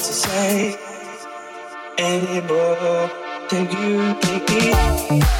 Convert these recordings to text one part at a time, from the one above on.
to say anymore. Can you take me?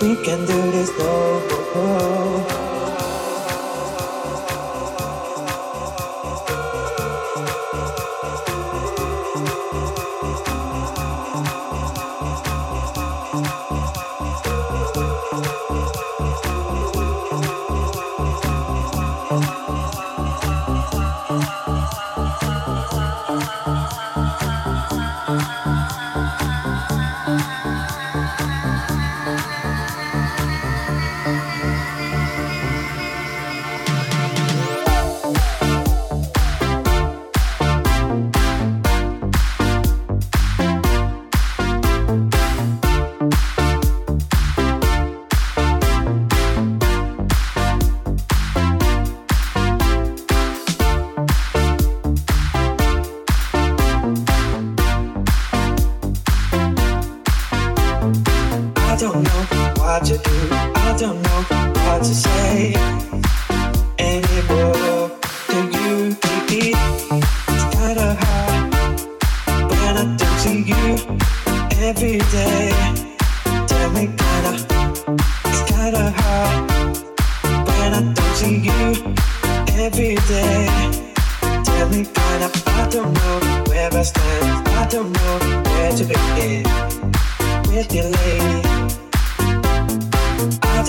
We can do this no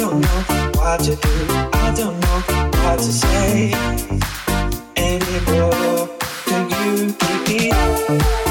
don't know what to do. I don't know what to say. Can you take it?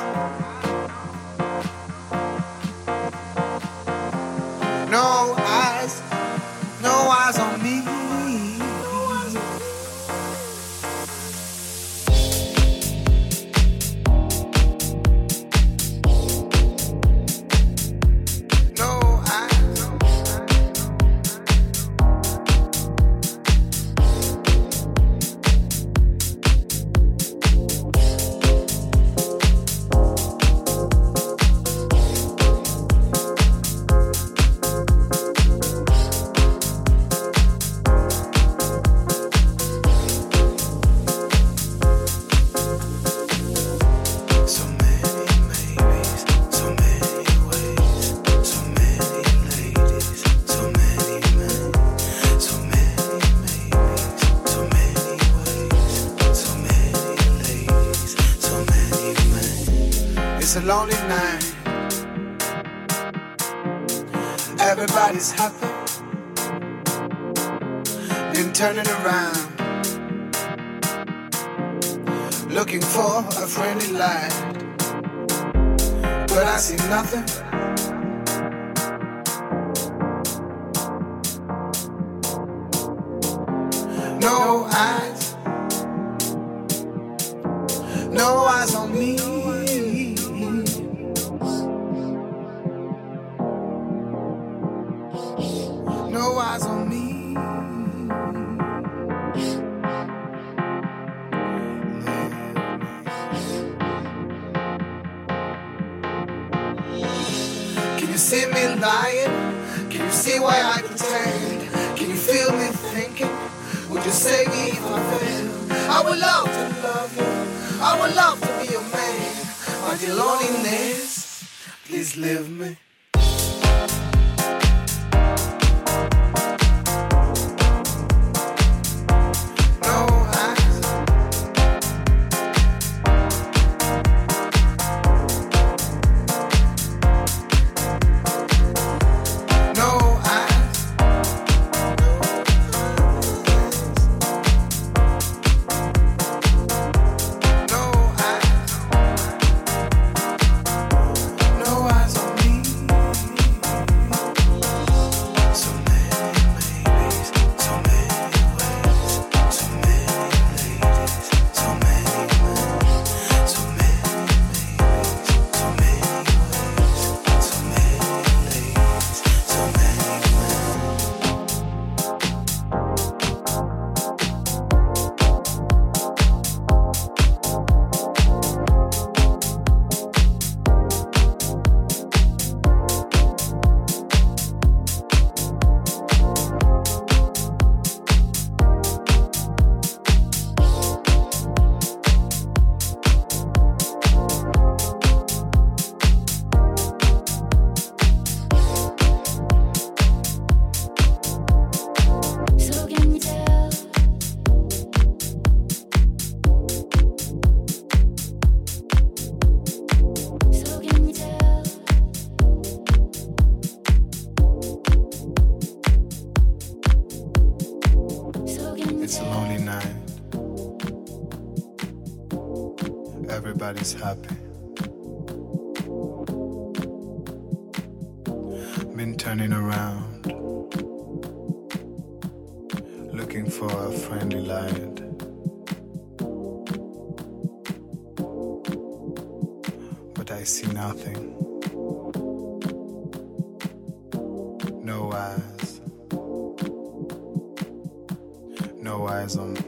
your loneliness. Please leave me. mind. But I see nothing. No eyes. No eyes on.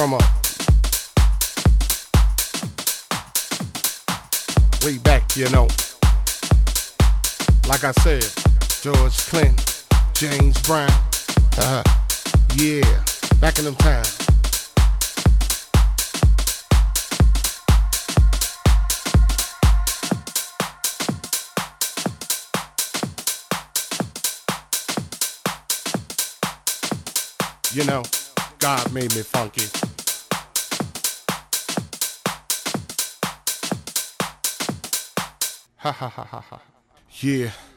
From a way back, you know. Like I said, George Clinton, James Brown, Uh-huh. yeah, back in them times. You know, God made me funky. Ha ha ha ha ha. Yeah.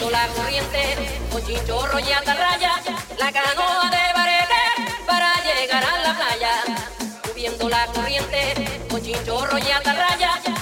La corriente, con chinchorro y atarraya, la canoa de barete para llegar a la playa. Subiendo la corriente, con chinchorro y atarraya.